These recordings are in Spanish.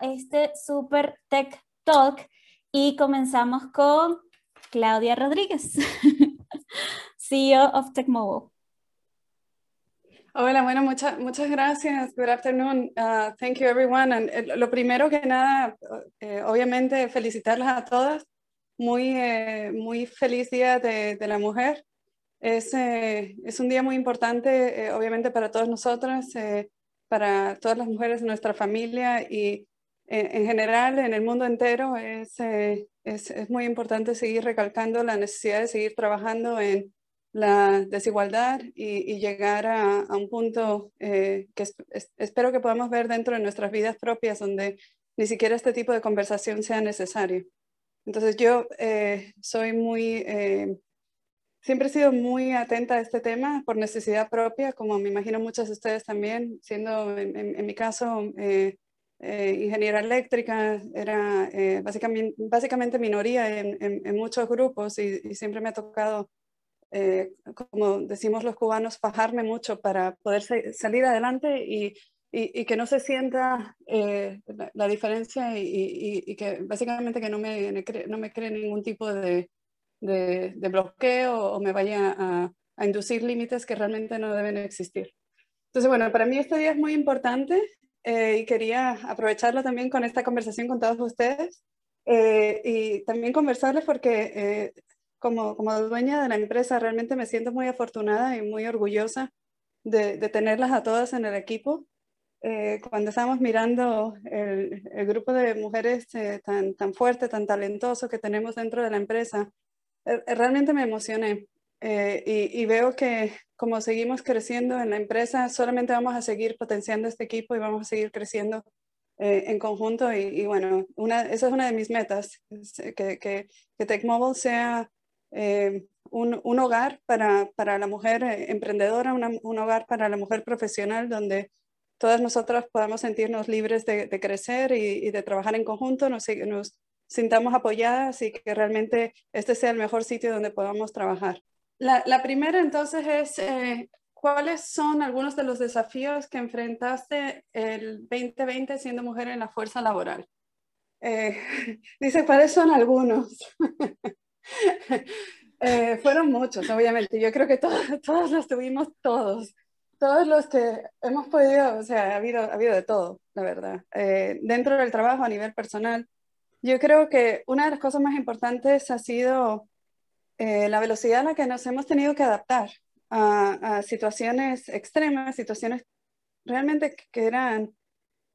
este Super Tech Talk y comenzamos con Claudia Rodríguez, CEO of TechMobile. Hola, bueno, muchas muchas gracias. Good afternoon. Uh, thank you, everyone. And, uh, lo primero que nada, eh, obviamente, felicitarlas a todas. Muy, eh, muy feliz Día de, de la Mujer. Es, eh, es, un día muy importante, obviamente, para todas nosotras, para todas las mujeres de nuestra familia y en general en el mundo entero. Es, es, es muy importante seguir recalcando la necesidad de seguir trabajando en la desigualdad y, llegar a, un punto eh, que espero que podamos ver dentro de nuestras vidas propias, donde ni siquiera este tipo de conversación sea necesario. Entonces yo eh, soy muy, eh, siempre he sido muy atenta a este tema por necesidad propia, como me imagino muchas de ustedes también, siendo en, mi caso ingeniera eléctrica, era básicamente, básicamente minoría en, muchos grupos y siempre me ha tocado eh, como decimos los cubanos, fajarme mucho para poder salir adelante y, y, que no se sienta eh, la, diferencia y, y, que básicamente que no me, no me cree ningún tipo de, de, bloqueo o me vaya a, a inducir límites que realmente no deben existir. Entonces, bueno, para mí este día es muy importante eh, y quería aprovecharlo también con esta conversación con todos ustedes y también conversarles porque como, como dueña de la empresa, realmente me siento muy afortunada y muy orgullosa de, de tenerlas a todas en el equipo. Eh, cuando estábamos mirando el, grupo de mujeres eh, tan, tan fuerte, tan talentoso que tenemos dentro de la empresa, eh, realmente me emocioné. Y, veo que como seguimos creciendo en la empresa, solamente vamos a seguir potenciando este equipo y vamos a seguir creciendo en conjunto. Y, y, bueno, una, esa es una de mis metas, que, que, que TechMobile sea eh, un, un, hogar para, para, la mujer eh, emprendedora, un hogar para la mujer profesional donde todas nosotras podamos sentirnos libres de, de crecer y, de trabajar en conjunto, nos, nos, sintamos apoyadas y que realmente este sea el mejor sitio donde podamos trabajar. La, primera entonces es, eh, ¿cuáles son algunos de los desafíos que enfrentaste el 2020 siendo mujer en la fuerza laboral? dice, ¿cuáles son algunos? Eh, fueron muchos, obviamente. Yo creo que todos, todos los tuvimos, todos. Todos los que hemos podido, o sea, ha habido, ha habido de todo, la verdad. Eh, dentro del trabajo a nivel personal, yo creo que una de las cosas más importantes ha sido eh, la velocidad a la que nos hemos tenido que adaptar a, situaciones extremas, situaciones realmente que eran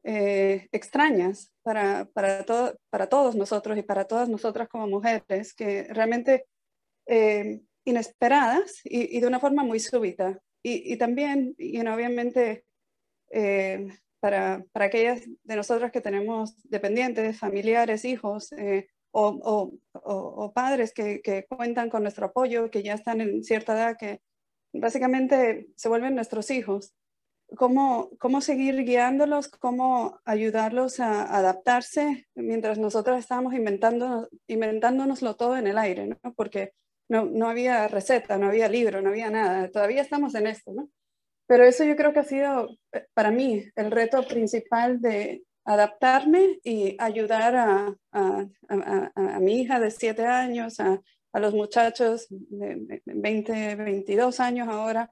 eh, extrañas para, para, para todos nosotros y para todas nosotras como mujeres, que realmente eh, inesperadas y, de una forma muy súbita. Y, y también, y obviamente, para, para, aquellas de nosotras que tenemos dependientes, familiares, hijos o, padres que, que cuentan con nuestro apoyo, que ya están en cierta edad, que básicamente se vuelven nuestros hijos cómo, cómo seguir guiándolos, cómo ayudarlos a adaptarse mientras nosotros estábamos inventándonos, inventándonoslo todo en el aire, ¿no? Porque no, no, había receta, no había libro, no había nada. Todavía estamos en esto, ¿no? Pero eso yo creo que ha sido eh, para mí el reto principal de adaptarme y ayudar a, a, a, a mi hija de 7 años, a, los muchachos de 20, 22 años ahora,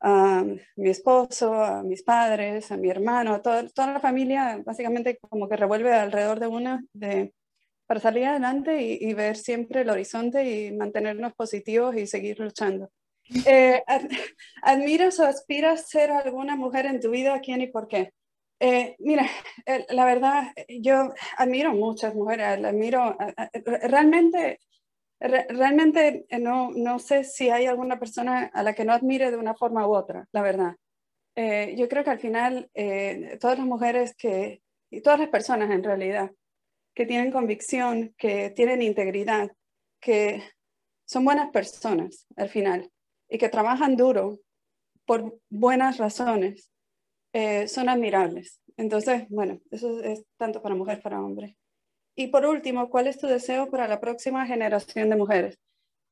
a mi esposo, a mis padres, a mi hermano, a toda, toda la familia, básicamente como que revuelve alrededor de una de, para salir adelante y, ver siempre el horizonte y mantenernos positivos y seguir luchando. Eh, ¿Admiras o aspiras ser alguna mujer en tu vida? ¿Quién y por qué? Eh, mira, la verdad, yo admiro muchas mujeres, admiro, realmente realmente eh, no, no sé si hay alguna persona a la que no admire de una forma u otra, la verdad. Eh, yo creo que al final todas las mujeres que, y todas las personas en realidad, que tienen convicción, que tienen integridad, que son buenas personas al final y que trabajan duro por buenas razones, son admirables. Entonces, bueno, eso es tanto para mujer para hombre. Y por último, ¿cuál es tu deseo para la próxima generación de mujeres?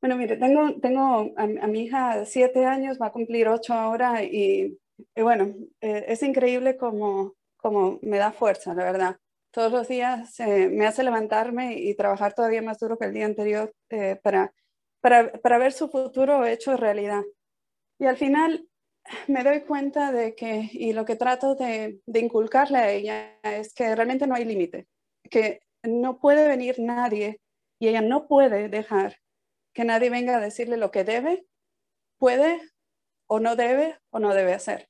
Bueno, mire, tengo, tengo a, mi hija siete años, va a cumplir ocho ahora y, bueno, eh, es increíble como, como me da fuerza, la verdad. Todos los días eh, me hace levantarme y trabajar todavía más duro que el día anterior eh, para, para, para ver su futuro hecho realidad. Y al final me doy cuenta de que, y lo que trato de, inculcarle a ella es que realmente no hay límite, que no puede venir nadie y ella no puede dejar que nadie venga a decirle lo que debe, puede o no debe o no debe hacer.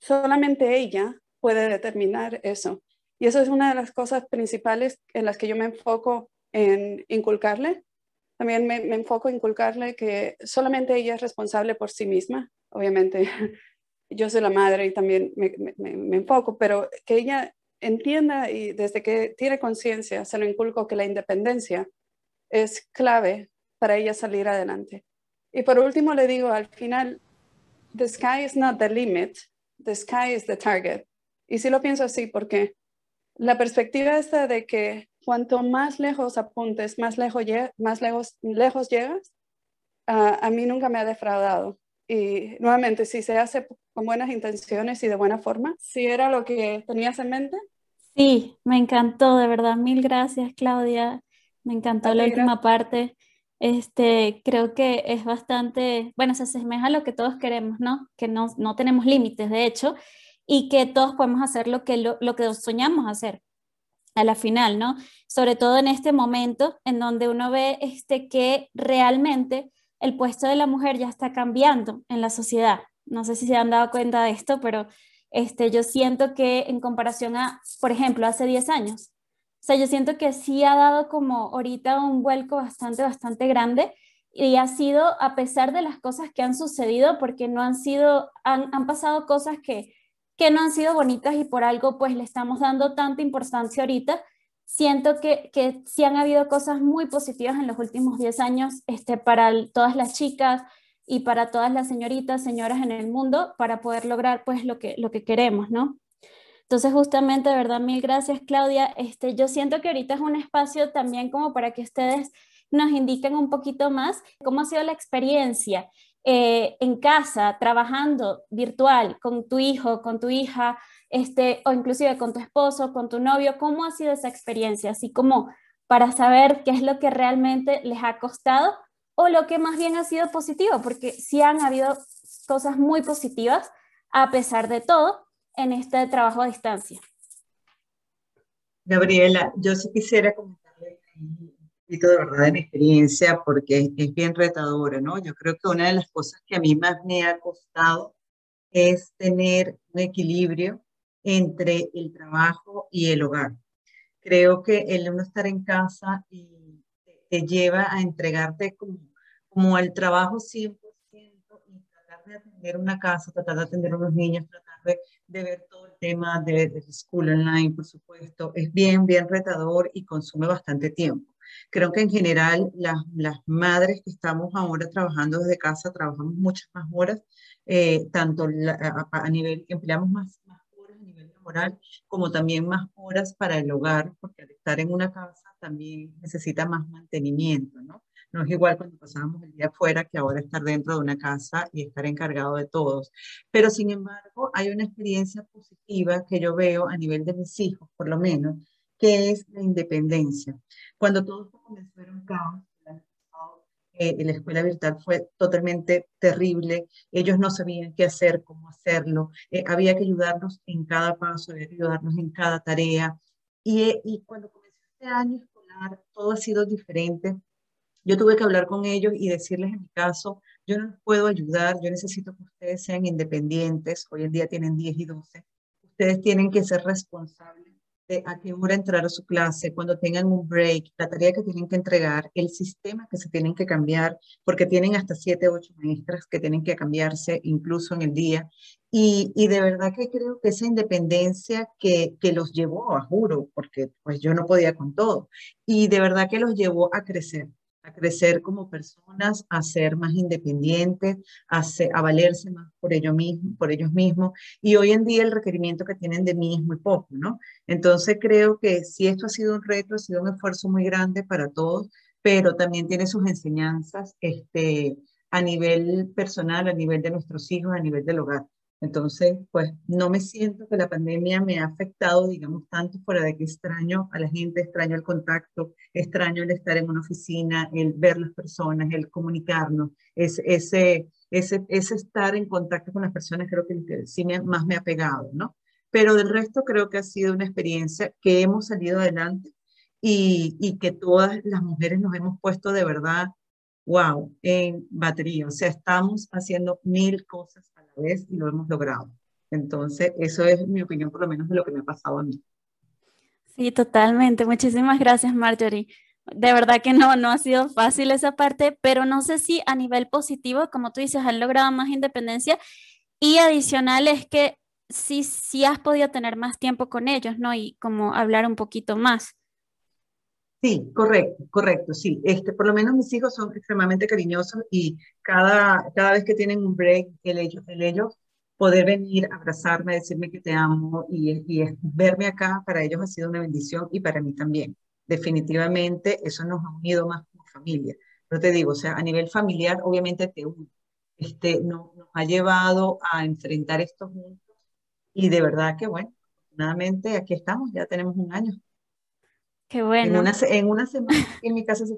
Solamente ella puede determinar eso. Y eso es una de las cosas principales en las que yo me enfoco en inculcarle. También me, enfoco en inculcarle que solamente ella es responsable por sí misma. Obviamente, yo soy la madre y también me, enfoco, pero que ella entienda y desde que tiene conciencia se lo inculco que la independencia es clave para ella salir adelante. Y por último le digo, al final, the sky is not the limit, the sky is the target. Y sí lo pienso así porque la perspectiva esta de que cuanto más lejos apuntes, más lejos, más lejos, lejos llegas, a mí nunca me ha defraudado. Y nuevamente, si se hace con buenas intenciones y de buena forma, si era lo que tenías en mente. Sí, me encantó, de verdad. Mil gracias, Claudia. Me encantó la última parte. Este, creo que es bastante, bueno, se asemeja a lo que todos queremos, ¿no? Que no, no tenemos límites, de hecho, y que todos podemos hacer lo que, lo, lo que soñamos hacer a la final, ¿no? Sobre todo en este momento en donde uno ve este, que realmente el puesto de la mujer ya está cambiando en la sociedad. No sé si se han dado cuenta de esto, pero este, yo siento que en comparación a, por ejemplo, hace 10 años, o sea, yo siento que sí ha dado como ahorita un vuelco bastante, bastante grande y ha sido a pesar de las cosas que han sucedido, porque no han sido, han, han pasado cosas que, que no han sido bonitas y por algo pues le estamos dando tanta importancia ahorita, siento que, que sí han habido cosas muy positivas en los últimos 10 años este, para todas las chicas y para todas las señoritas, señoras en el mundo, para poder lograr pues lo que, lo que queremos, ¿no? Entonces, justamente, de verdad, mil gracias, Claudia. Este, yo siento que ahorita es un espacio también como para que ustedes nos indiquen un poquito más cómo ha sido la experiencia eh, en casa, trabajando virtual con tu hijo, con tu hija, este, o inclusive con tu esposo, con tu novio, ¿cómo ha sido esa experiencia? Así como para saber qué es lo que realmente les ha costado o lo que más bien ha sido positivo, porque sí han habido cosas muy positivas a pesar de todo en este trabajo a distancia. Gabriela, yo sí quisiera comentarle un poquito de verdad de mi experiencia porque es bien retadora, ¿no? Yo creo que una de las cosas que a mí más me ha costado es tener un equilibrio entre el trabajo y el hogar. Creo que el uno estar en casa y te lleva a entregarte como, como al trabajo 100% y tratar de atender una casa, tratar de atender a unos niños, tratar de, de ver todo el tema de, de school online, por supuesto, es bien, bien retador y consume bastante tiempo. Creo que en general las, las madres que estamos ahora trabajando desde casa trabajamos muchas más horas, eh, tanto a, a, nivel, empleamos más, como también más horas para el hogar, porque al estar en una casa también necesita más mantenimiento, ¿no? No es igual cuando pasábamos el día afuera que ahora estar dentro de una casa y estar encargado de todos. Pero sin embargo, hay una experiencia positiva que yo veo a nivel de mis hijos, por lo menos, que es la independencia. Cuando todo comenzó era caos, eh, la escuela virtual fue totalmente terrible, ellos no sabían qué hacer, cómo hacerlo, eh, había que ayudarnos en cada paso, había que ayudarnos en cada tarea. Y, eh, y cuando comenzó este año escolar, todo ha sido diferente. Yo tuve que hablar con ellos y decirles en mi caso, yo no les puedo ayudar, yo necesito que ustedes sean independientes, hoy en día tienen 10 y 12, ustedes tienen que ser responsables a qué hora entrar a su clase, cuando tengan un break, la tarea que tienen que entregar, el sistema que se tienen que cambiar, porque tienen hasta siete, ocho maestras que tienen que cambiarse incluso en el día. Y, y de verdad que creo que esa independencia que, que los llevó, a juro, porque pues yo no podía con todo, y de verdad que los llevó a crecer a crecer como personas, a ser más independientes, a, a valerse más por, ellos mismos, por ellos mismos. Y hoy en día el requerimiento que tienen de mí es muy poco, ¿no? Entonces creo que si esto ha sido un reto, ha sido un esfuerzo muy grande para todos, pero también tiene sus enseñanzas este, a nivel personal, a nivel de nuestros hijos, a nivel del hogar. Entonces, pues no me siento que la pandemia me ha afectado, digamos, tanto fuera de que extraño a la gente, extraño el contacto, extraño el estar en una oficina, el ver las personas, el comunicarnos, es, ese, ese, ese estar en contacto con las personas creo que, sí más me ha pegado, ¿no? Pero del resto creo que ha sido una experiencia que hemos salido adelante y, y que todas las mujeres nos hemos puesto de verdad, wow, en batería. O sea, estamos haciendo mil cosas vez y lo hemos logrado. Entonces, eso es mi opinión, por lo menos, de lo que me ha pasado a mí. Sí, totalmente. Muchísimas gracias, Marjorie. De verdad que no, no ha sido fácil esa parte, pero no sé si a nivel positivo, como tú dices, han logrado más independencia y adicional es que sí, sí has podido tener más tiempo con ellos, ¿no? Y como hablar un poquito más. Sí, correcto, correcto, sí. Este, por lo menos mis hijos son extremadamente cariñosos y cada, cada vez que tienen un break, el ellos, el ellos poder venir, abrazarme, decirme que te amo y, y verme acá, para ellos ha sido una bendición y para mí también. Definitivamente eso nos ha unido más como familia. Pero te digo, o sea, a nivel familiar, obviamente te une. Este, nos ha llevado a enfrentar estos juntos y de verdad que, bueno, afortunadamente aquí estamos, ya tenemos un año. Qué bueno. En una, en una semana en mi casa se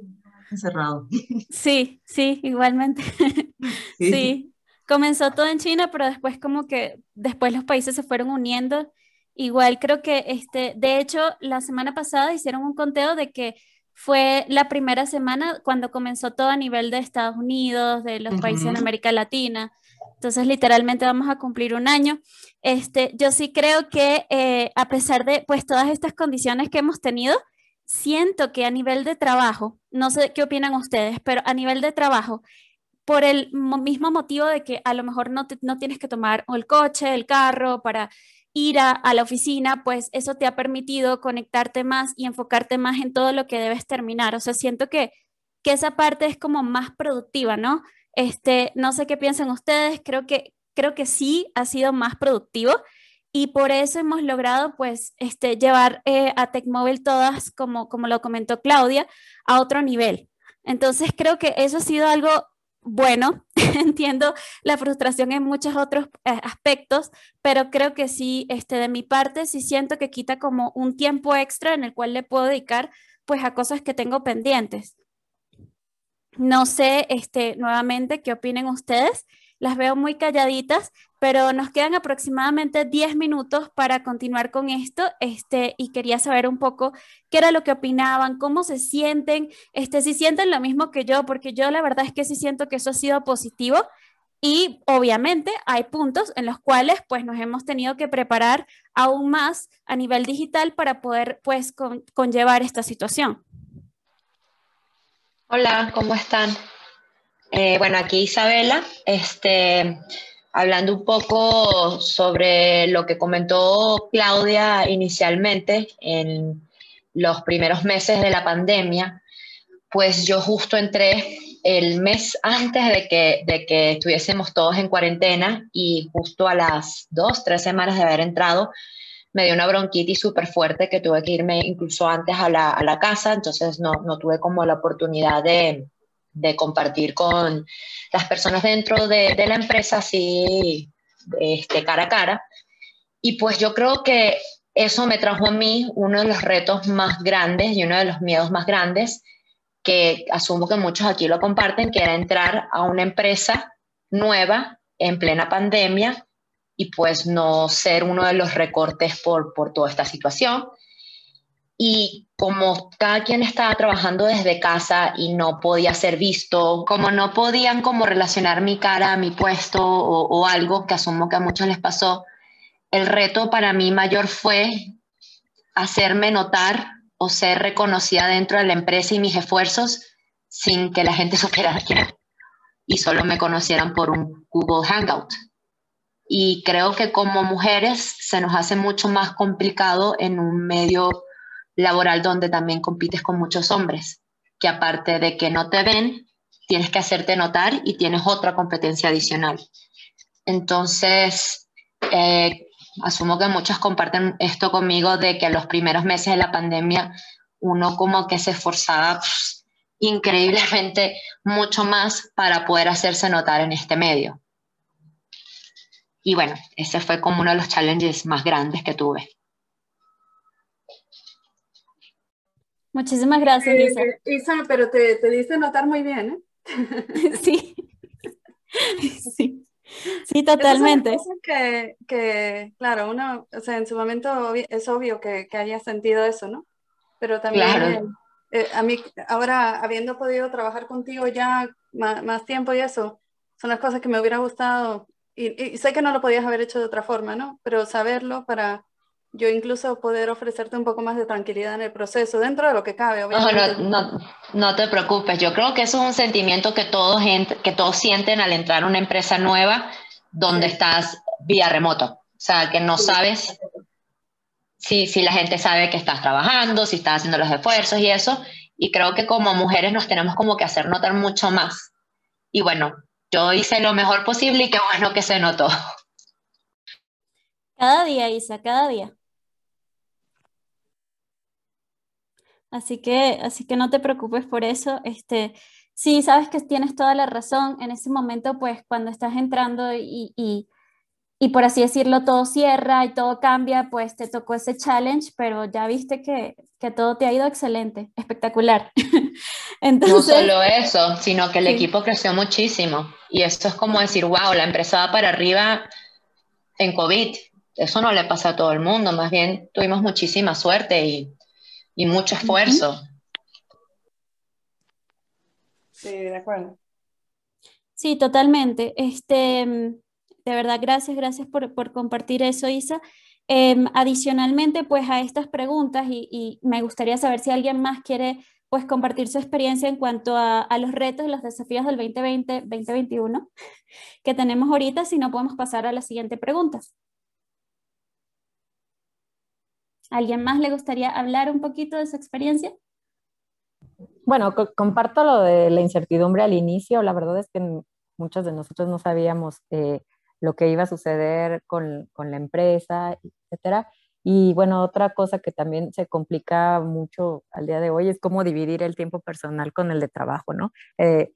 encerrado. Sí, sí, igualmente. Sí. Comenzó todo en China, pero después como que después los países se fueron uniendo. Igual creo que este, de hecho, la semana pasada hicieron un conteo de que fue la primera semana cuando comenzó todo a nivel de Estados Unidos, de los países en América Latina. Entonces, literalmente vamos a cumplir un año. Este, yo sí creo que eh, a pesar de pues todas estas condiciones que hemos tenido, siento que a nivel de trabajo, no sé qué opinan ustedes, pero a nivel de trabajo, por el mismo motivo de que a lo mejor no, no tienes que tomar el coche, el carro para ir a, la oficina, pues eso te ha permitido conectarte más y enfocarte más en todo lo que debes terminar. O sea, siento que, que esa parte es como más productiva, ¿no? Este, no sé qué piensan ustedes, creo que, creo que sí ha sido más productivo y por eso hemos logrado pues este, llevar eh, a TechMobile todas, como, como lo comentó Claudia, a otro nivel. Entonces creo que eso ha sido algo bueno, entiendo la frustración en muchos otros eh, aspectos, pero creo que sí, este, de mi parte, sí siento que quita como un tiempo extra en el cual le puedo dedicar pues a cosas que tengo pendientes. No sé, este, nuevamente, qué opinen ustedes. Las veo muy calladitas, pero nos quedan aproximadamente 10 minutos para continuar con esto, este, y quería saber un poco qué era lo que opinaban, cómo se sienten, este, si sienten lo mismo que yo, porque yo la verdad es que sí siento que eso ha sido positivo y obviamente hay puntos en los cuales pues nos hemos tenido que preparar aún más a nivel digital para poder pues conllevar esta situación. Hola, ¿cómo están? Eh, bueno, aquí Isabela, este, hablando un poco sobre lo que comentó Claudia inicialmente en los primeros meses de la pandemia, pues yo justo entré el mes antes de que, de que estuviésemos todos en cuarentena y justo a las dos, tres semanas de haber entrado, me dio una bronquitis súper fuerte que tuve que irme incluso antes a la, a la casa, entonces no, no tuve como la oportunidad de, de compartir con las personas dentro de, la empresa así este, cara a cara. Y pues yo creo que eso me trajo a mí uno de los retos más grandes y uno de los miedos más grandes que asumo que muchos aquí lo comparten, que era entrar a una empresa nueva en plena pandemia y pues no ser uno de los recortes por, por toda esta situación y como cada quien estaba trabajando desde casa y no podía ser visto, como no podían como relacionar mi cara a mi puesto o, algo que asumo que a muchos les pasó, el reto para mí mayor fue hacerme notar o ser reconocida dentro de la empresa y mis esfuerzos sin que la gente supiera quién y solo me conocieran por un Google Hangout. Y creo que como mujeres se nos hace mucho más complicado en un medio laboral donde también compites con muchos hombres, que aparte de que no te ven, tienes que hacerte notar y tienes otra competencia adicional. Entonces, eh, asumo que muchos comparten esto conmigo de que los primeros meses de la pandemia uno como que se esforzaba pues, increíblemente mucho más para poder hacerse notar en este medio. y bueno, ese fue como uno de los challenges más grandes que tuve. Muchísimas gracias, Isa. Isa, pero te, te diste notar muy bien, ¿eh? sí. sí. Sí, totalmente. Es que, que, claro, uno, o sea, en su momento es obvio que, que haya sentido eso, ¿no? Pero también eh, a mí, ahora habiendo podido trabajar contigo ya más, más, tiempo y eso, son las cosas que me hubiera gustado, y, y, sé que no lo podías haber hecho de otra forma, ¿no? Pero saberlo para yo incluso poder ofrecerte un poco más de tranquilidad en el proceso, dentro de lo que cabe. Obviamente. No, no, no, te preocupes, yo creo que eso es un sentimiento que todos, que todos sienten al entrar a una empresa nueva donde estás vía remoto, o sea, que no sabes si, si la gente sabe que estás trabajando, si estás haciendo los esfuerzos y eso, y creo que como mujeres nos tenemos como que hacer notar mucho más. Y bueno, yo hice lo mejor posible y qué bueno que se notó. Cada día, Isa, cada día. Así que, así que no te preocupes por eso. Este, sí, sabes que tienes toda la razón. En ese momento, pues cuando estás entrando y, y, y, por así decirlo, todo cierra y todo cambia, pues te tocó ese challenge, pero ya viste que, que todo te ha ido excelente, espectacular. Entonces, no solo eso, sino que el equipo creció muchísimo. Y esto es como decir, wow, la empresa va para arriba en COVID. Eso no le pasa a todo el mundo, más bien tuvimos muchísima suerte y y mucho esfuerzo. Sí, de acuerdo. Sí, totalmente. Este, de verdad, gracias, gracias por, por compartir eso, Isa. Em, adicionalmente, pues a estas preguntas, y, y, me gustaría saber si alguien más quiere pues compartir su experiencia en cuanto a, a los retos y los desafíos del 2020-2021 que tenemos ahorita, si no podemos pasar a la siguiente pregunta. ¿Alguien más le gustaría hablar un poquito de su experiencia? Bueno, comparto lo de la incertidumbre al inicio. La verdad es que muchos de nosotros no sabíamos eh, lo que iba a suceder con, con, la empresa, etcétera. Y bueno, otra cosa que también se complica mucho al día de hoy es cómo dividir el tiempo personal con el de trabajo, ¿no? Eh,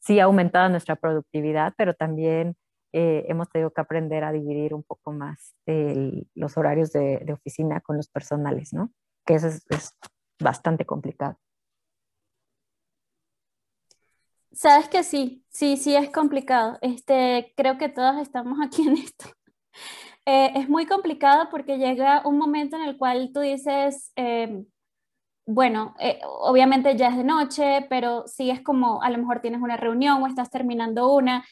sí ha aumentado nuestra productividad, pero también eh, hemos tenido que aprender a dividir un poco más los horarios de, oficina con los personales, ¿no? Que eso es, bastante complicado. Sabes que sí, sí, sí es complicado. Este, creo que todos estamos aquí en esto. Eh, es muy complicado porque llega un momento en el cual tú dices, eh, bueno, obviamente ya es de noche, pero sí es como a lo mejor tienes una reunión o estás terminando una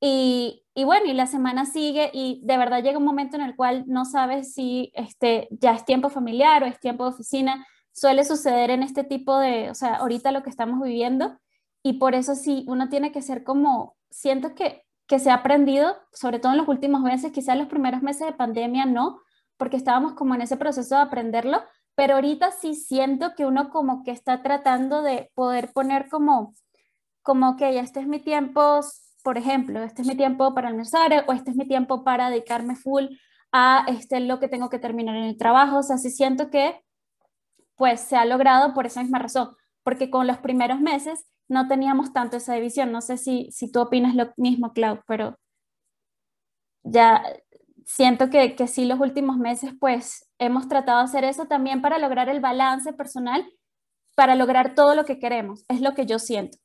y, y, bueno, y la semana sigue y de verdad llega un momento en el cual no sabes si este, ya es tiempo familiar o es tiempo de oficina. Suele suceder en este tipo de, o sea, ahorita lo que estamos viviendo y por eso sí, uno tiene que ser como, siento que, que se ha aprendido, sobre todo en los últimos meses, quizás los primeros meses de pandemia no, porque estábamos como en ese proceso de aprenderlo, pero ahorita sí siento que uno como que está tratando de poder poner como, como que ya este es mi tiempo por ejemplo, este es mi tiempo para almorzar o este es mi tiempo para dedicarme full a este, lo que tengo que terminar en el trabajo. O sea, sí siento que pues se ha logrado por esa misma razón, porque con los primeros meses no teníamos tanto esa división. No sé si, si tú opinas lo mismo, Clau, pero ya siento que, que sí los últimos meses pues hemos tratado de hacer eso también para lograr el balance personal, para lograr todo lo que queremos. Es lo que yo siento.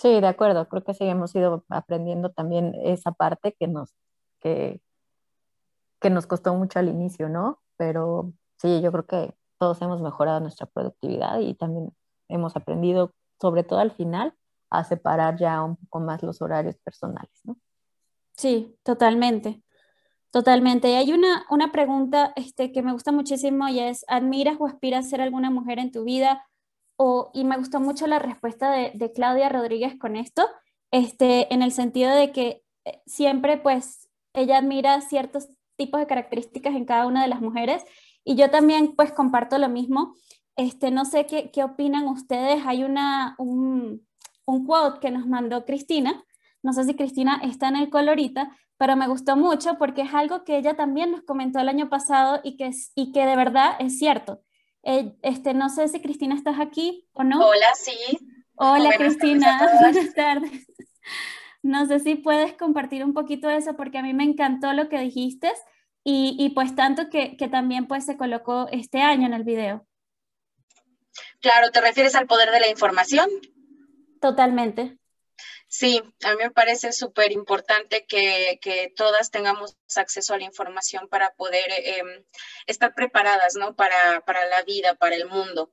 Sí, de acuerdo. Creo que sí hemos ido aprendiendo también esa parte que nos, que, que nos costó mucho al inicio, ¿no? Pero sí, yo creo que todos hemos mejorado nuestra productividad y también hemos aprendido, sobre todo al final, a separar ya un poco más los horarios personales, ¿no? Sí, totalmente. Totalmente. Y hay una, una pregunta este, que me gusta muchísimo y es, ¿admiras o aspiras a ser alguna mujer en tu vida? Y me gustó mucho la respuesta de, Claudia Rodríguez con esto, este, en el sentido de que eh, siempre pues ella admira ciertos tipos de características en cada una de las mujeres y yo también pues comparto lo mismo. Este, no sé qué, qué opinan ustedes, hay una, un, un quote que nos mandó Cristina, no sé si Cristina está en el colorita, pero me gustó mucho porque es algo que ella también nos comentó el año pasado y que, y que de verdad es cierto. Eh, este, no sé si Cristina estás aquí o no. Hola, sí. Hola Cristina, buenas tardes. No sé si puedes compartir un poquito de eso porque a mí me encantó lo que dijiste y, y pues tanto que, que también pues se colocó este año en el video. Claro, ¿te refieres al poder de la información? Totalmente. Sí, a mí me parece súper importante que, que, todas tengamos acceso a la información para poder eh, estar preparadas, ¿no? Para, para la vida, para el mundo.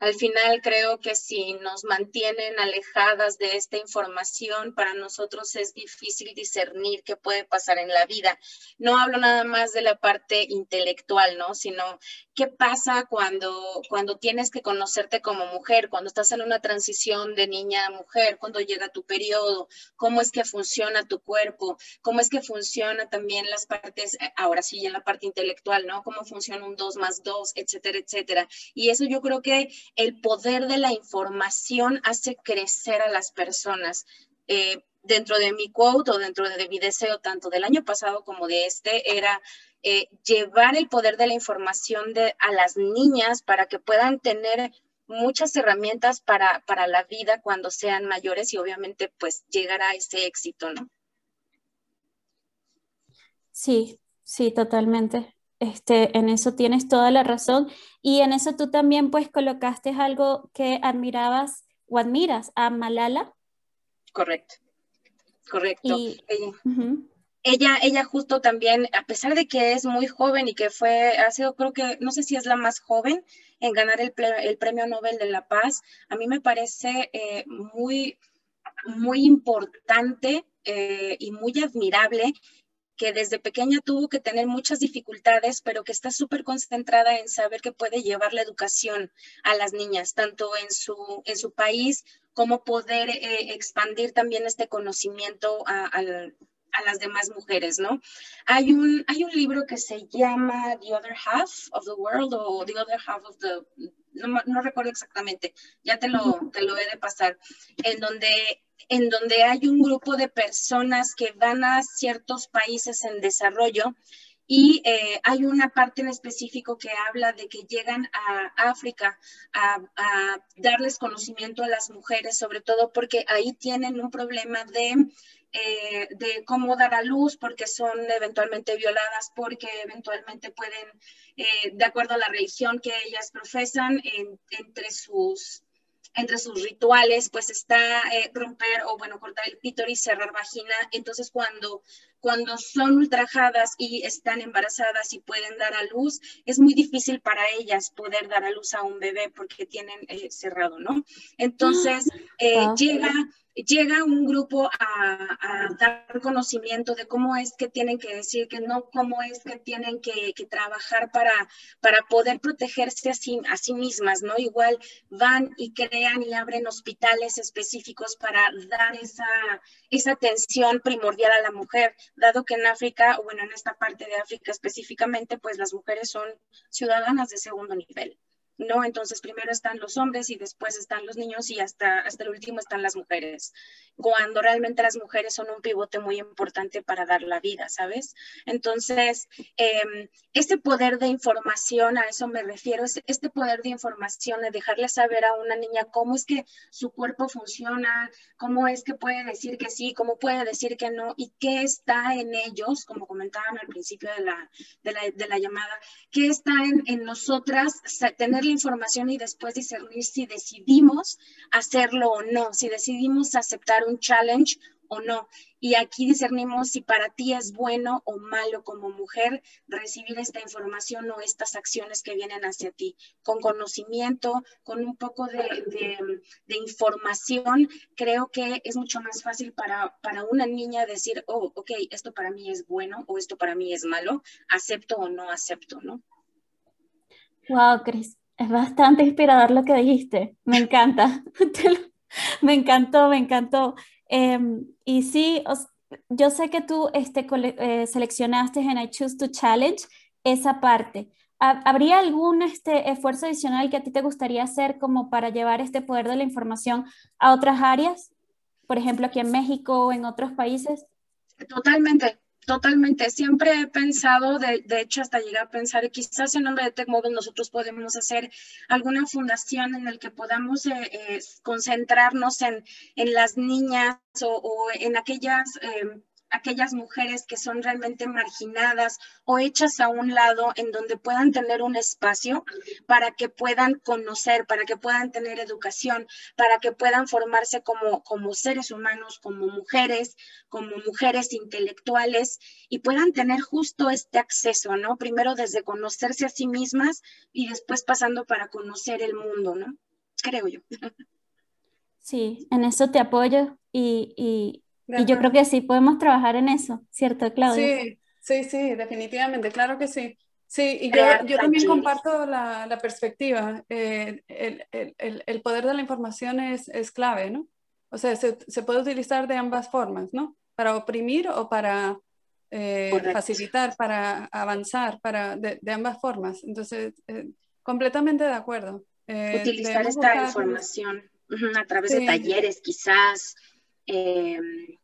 Al final creo que si nos mantienen alejadas de esta información, para nosotros es difícil discernir qué puede pasar en la vida. No hablo nada más de la parte intelectual, ¿no? Sino qué pasa cuando, cuando tienes que conocerte como mujer, cuando estás en una transición de niña a mujer, cuando llega tu periodo, cómo es que funciona tu cuerpo, cómo es que funciona también las partes, eh, ahora sí, en la parte intelectual, ¿no? Cómo funciona un 2 más 2, etcétera, etcétera. Y eso yo creo que el poder de la información hace crecer a las personas. Eh, dentro de mi quote o dentro de mi deseo, tanto del año pasado como de este, era eh, llevar el poder de la información de, a las niñas para que puedan tener muchas herramientas para, para la vida cuando sean mayores y obviamente pues llegar a ese éxito, ¿no? Sí, sí, totalmente. Este, en eso tienes toda la razón. Y en eso tú también pues colocaste algo que admirabas o admiras a Malala. Correcto, correcto. ella, ella, justo también, a pesar de que es muy joven y que fue, ha sido creo que, no sé si es la más joven en ganar el, el Premio Nobel de la Paz, a mí me parece eh, muy, muy importante eh, y muy admirable que desde pequeña tuvo que tener muchas dificultades, pero que está súper concentrada en saber que puede llevar la educación a las niñas, tanto en su, en su país como poder eh, expandir también este conocimiento a, a, las demás mujeres, ¿no? Hay un, hay un libro que se llama The Other Half of the World o The Other Half of the... No, no recuerdo exactamente, ya te lo, te lo he de pasar, en donde en donde hay un grupo de personas que van a ciertos países en desarrollo y eh, hay una parte en específico que habla de que llegan a África a, a, darles conocimiento a las mujeres, sobre todo porque ahí tienen un problema de, eh, de cómo dar a luz, porque son eventualmente violadas, porque eventualmente pueden, eh, de acuerdo a la religión que ellas profesan, en, entre sus entre sus rituales, pues está eh, romper o, bueno, cortar el clítoris, cerrar vagina. Entonces, cuando, cuando son ultrajadas y están embarazadas y pueden dar a luz, es muy difícil para ellas poder dar a luz a un bebé porque tienen eh, cerrado, ¿no? Entonces, eh, llega llega un grupo a, a, dar conocimiento de cómo es que tienen que decir que no, cómo es que tienen que, que trabajar para, para poder protegerse a sí, a sí mismas, ¿no? Igual van y crean y abren hospitales específicos para dar esa, esa atención primordial a la mujer, dado que en África, o bueno, en esta parte de África específicamente, pues las mujeres son ciudadanas de segundo nivel. ¿No? Entonces primero están los hombres y después están los niños y hasta, hasta el último están las mujeres, cuando realmente las mujeres son un pivote muy importante para dar la vida, ¿sabes? Entonces, eh, este poder de información, a eso me refiero, este poder de información, de dejarle saber a una niña cómo es que su cuerpo funciona, cómo es que puede decir que sí, cómo puede decir que no y qué está en ellos, como comentaban al principio de la, de la, de la llamada, qué está en, en nosotras tener información y después discernir si decidimos hacerlo o no, si decidimos aceptar un challenge o no. Y aquí discernimos si para ti es bueno o malo como mujer recibir esta información o estas acciones que vienen hacia ti. Con conocimiento, con un poco de, de, de información, creo que es mucho más fácil para, para una niña decir, oh, ok, esto para mí es bueno o esto para mí es malo, acepto o no acepto, ¿no? Wow, Cris, es bastante inspirador lo que dijiste. Me encanta. me encantó, me encantó. Eh, y sí, os, yo sé que tú este, eh, seleccionaste en I Choose to Challenge esa parte. ¿Habría algún este, esfuerzo adicional que a ti te gustaría hacer como para llevar este poder de la información a otras áreas? Por ejemplo, aquí en México o en otros países. Totalmente, Totalmente, siempre he pensado, de, hecho hasta llegué a pensar, quizás en nombre de TechMobile nosotros podemos hacer alguna fundación en la que podamos eh, eh, concentrarnos en, en, las niñas o, en aquellas eh, aquellas mujeres que son realmente marginadas o hechas a un lado en donde puedan tener un espacio para que puedan conocer, para que puedan tener educación, para que puedan formarse como, como seres humanos, como mujeres, como mujeres intelectuales y puedan tener justo este acceso, ¿no? Primero desde conocerse a sí mismas y después pasando para conocer el mundo, ¿no? Creo yo. Sí, en eso te apoyo y y yo creo que sí podemos trabajar en eso, ¿cierto, Claudia? Sí, sí, sí, definitivamente, claro que sí. Sí, y yo, yo también comparto la, la perspectiva. Eh, el, el, el, poder de la información es, es clave, ¿no? O sea, se, se, puede utilizar de ambas formas, ¿no? Para oprimir o para eh, facilitar, para avanzar, para, de, de ambas formas. Entonces, eh, completamente de acuerdo. utilizar esta información a través de talleres, quizás. Em,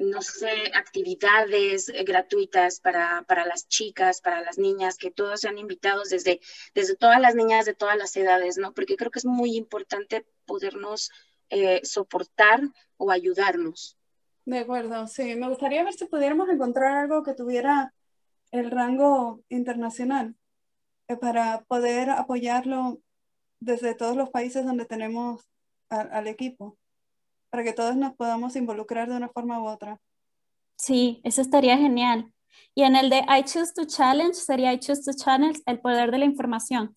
no sé, actividades gratuitas para, para, las chicas, para las niñas, que todos sean invitados desde, desde todas las niñas de todas las edades, ¿no? Porque creo que es muy importante podernos eh, soportar o ayudarnos. De acuerdo, sí. Me gustaría ver si pudiéramos encontrar algo que tuviera el rango internacional eh, para poder apoyarlo desde todos los países donde tenemos al equipo para que todos nos podamos involucrar de una forma u otra. Sí, eso estaría genial. Y en el de I Choose to Challenge sería I Choose to Channels, el poder de la información.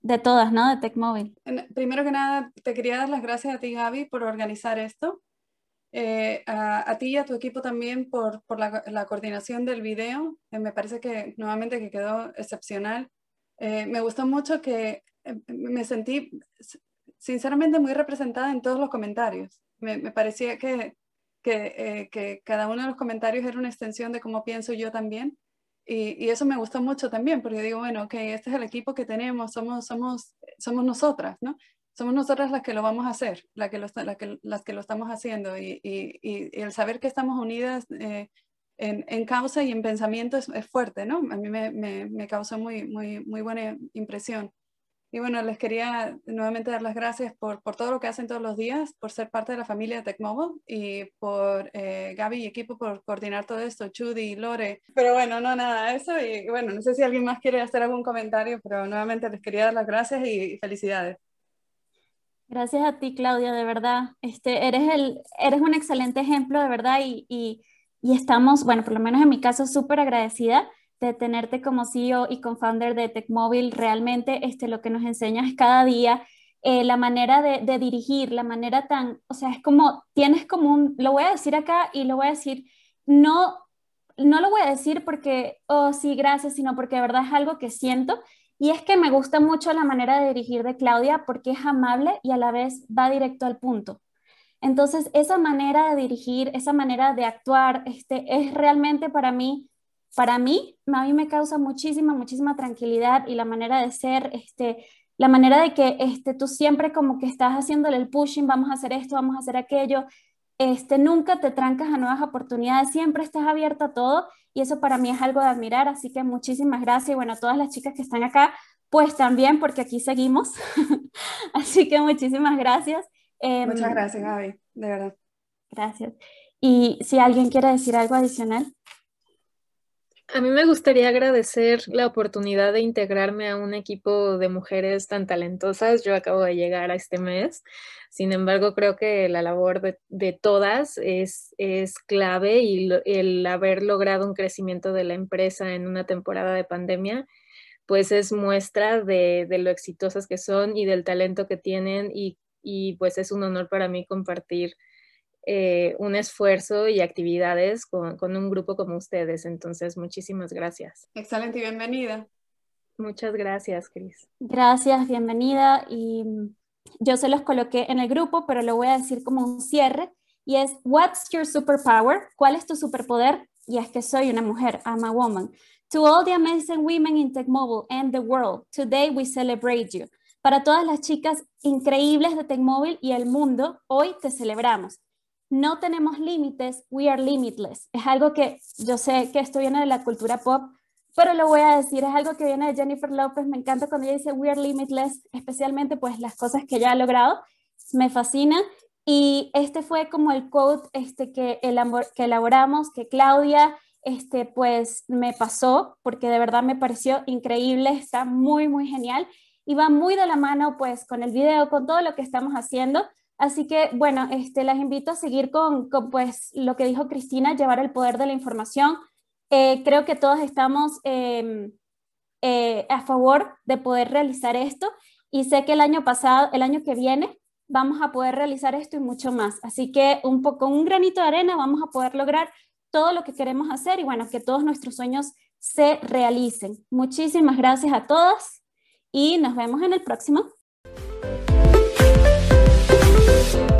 De todas, ¿no? De TechMobile. Primero que nada, te quería dar las gracias a ti, Gaby, por organizar esto. Eh, a, ti y a tu equipo también por, por la, la, coordinación del video. Eh, me parece que nuevamente que quedó excepcional. Eh, me gustó mucho que me sentí sinceramente muy representada en todos los comentarios. Me, parecía que, eh, que, cada uno de los comentarios era una extensión de cómo pienso yo también. Y, eso me gustó mucho también, porque digo, bueno, ok, este es el equipo que tenemos, somos, somos, somos nosotras, ¿no? Somos nosotras las que lo vamos a hacer, la que lo, que, las que lo estamos haciendo. Y el saber que estamos unidas eh, en, en, causa y en pensamiento es, es fuerte, ¿no? A mí me, me, me causó muy, muy, muy buena impresión. Y bueno, les quería nuevamente dar las gracias por, por, todo lo que hacen todos los días, por ser parte de la familia de TechMobile y por eh, Gaby y equipo por coordinar todo esto, Judy y Lore. Pero bueno, no nada, eso. Y bueno, no sé si alguien más quiere hacer algún comentario, pero nuevamente les quería dar las gracias y, felicidades. Gracias a ti, Claudia, de verdad. Este, eres, el, eres un excelente ejemplo, de verdad, y, y, y estamos, bueno, por lo menos en mi caso, súper agradecida de tenerte como CEO y co-founder de TechMobile. Realmente este, lo que nos enseñas cada día, eh, la manera de, dirigir, la manera tan, o sea, es como, tienes como un, lo voy a decir acá y lo voy a decir, no, no lo voy a decir porque, oh sí, gracias, sino porque de verdad es algo que siento. Y es que me gusta mucho la manera de dirigir de Claudia porque es amable y a la vez va directo al punto. Entonces, esa manera de dirigir, esa manera de actuar, este, es realmente para mí para mí, a mí me causa muchísima, muchísima tranquilidad y la manera de ser, este, la manera de que este, tú siempre como que estás haciéndole el pushing, vamos a hacer esto, vamos a hacer aquello, este, nunca te trancas a nuevas oportunidades, siempre estás abierta a todo y eso para mí es algo de admirar, así que muchísimas gracias y bueno, a todas las chicas que están acá, pues también porque aquí seguimos, así que muchísimas gracias. Em, Muchas gracias, Gaby, de verdad. Gracias. Y si alguien quiere decir algo adicional. A mí me gustaría agradecer la oportunidad de integrarme a un equipo de mujeres tan talentosas. Yo acabo de llegar a este mes. Sin embargo, creo que la labor de, todas es, es clave y el haber logrado un crecimiento de la empresa en una temporada de pandemia, pues es muestra de, de lo exitosas que son y del talento que tienen y, y pues es un honor para mí compartir eh, un esfuerzo y actividades con, con, un grupo como ustedes. Entonces, muchísimas gracias. Excelente y bienvenida. Muchas gracias, Cris. Gracias, bienvenida. Y yo se los coloqué en el grupo, pero lo voy a decir como un cierre. Y es, what's your superpower? ¿Cuál es tu superpoder? Y es que soy una mujer, I'm a woman. To all the amazing women in TechMobile and the world, today we celebrate you. Para todas las chicas increíbles de TechMobile y el mundo, hoy te celebramos. No tenemos límites, we are limitless. Es algo que yo sé que esto viene de la cultura pop, pero lo voy a decir, es algo que viene de Jennifer Lopez, me encanta cuando ella dice we are limitless, especialmente pues las cosas que ella ha logrado, me fascina. Y este fue como el quote este, que, que elaboramos, que Claudia este, pues me pasó, porque de verdad me pareció increíble, está muy, muy genial y va muy de la mano pues con el video, con todo lo que estamos haciendo. Así que, bueno, este, las invito a seguir con, pues, lo que dijo Cristina, llevar el poder de la información. Eh, creo que todos estamos em, eh, a favor de poder realizar esto y sé que el año pasado, el año que viene, vamos a poder realizar esto y mucho más. Así que un poco, un granito de arena vamos a poder lograr todo lo que queremos hacer y bueno, que todos nuestros sueños se realicen. Muchísimas gracias a todos y nos vemos en el próximo. Thank you.